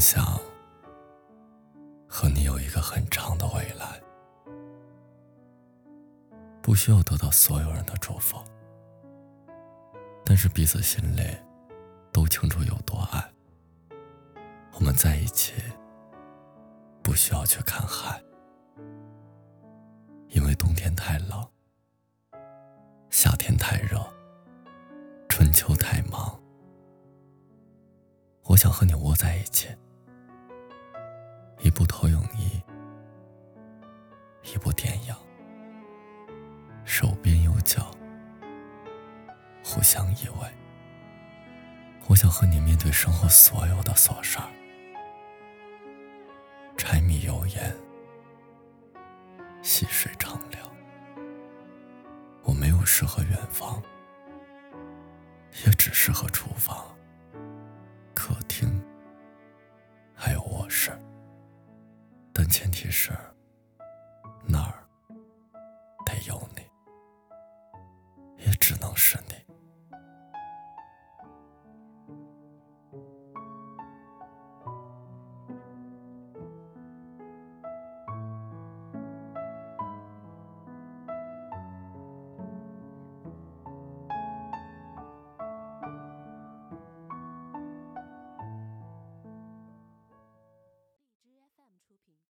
想和你有一个很长的未来，不需要得到所有人的祝福，但是彼此心里都清楚有多爱。我们在一起，不需要去看海，因为冬天太冷，夏天太热，春秋太忙。我想和你窝在一起，一部投影仪，一部电影，手边有脚，互相依偎。我想和你面对生活所有的琐事儿，柴米油盐，细水长流。我没有诗和远方，也只适合厨房。客厅，前提是那儿得有你也只能是你。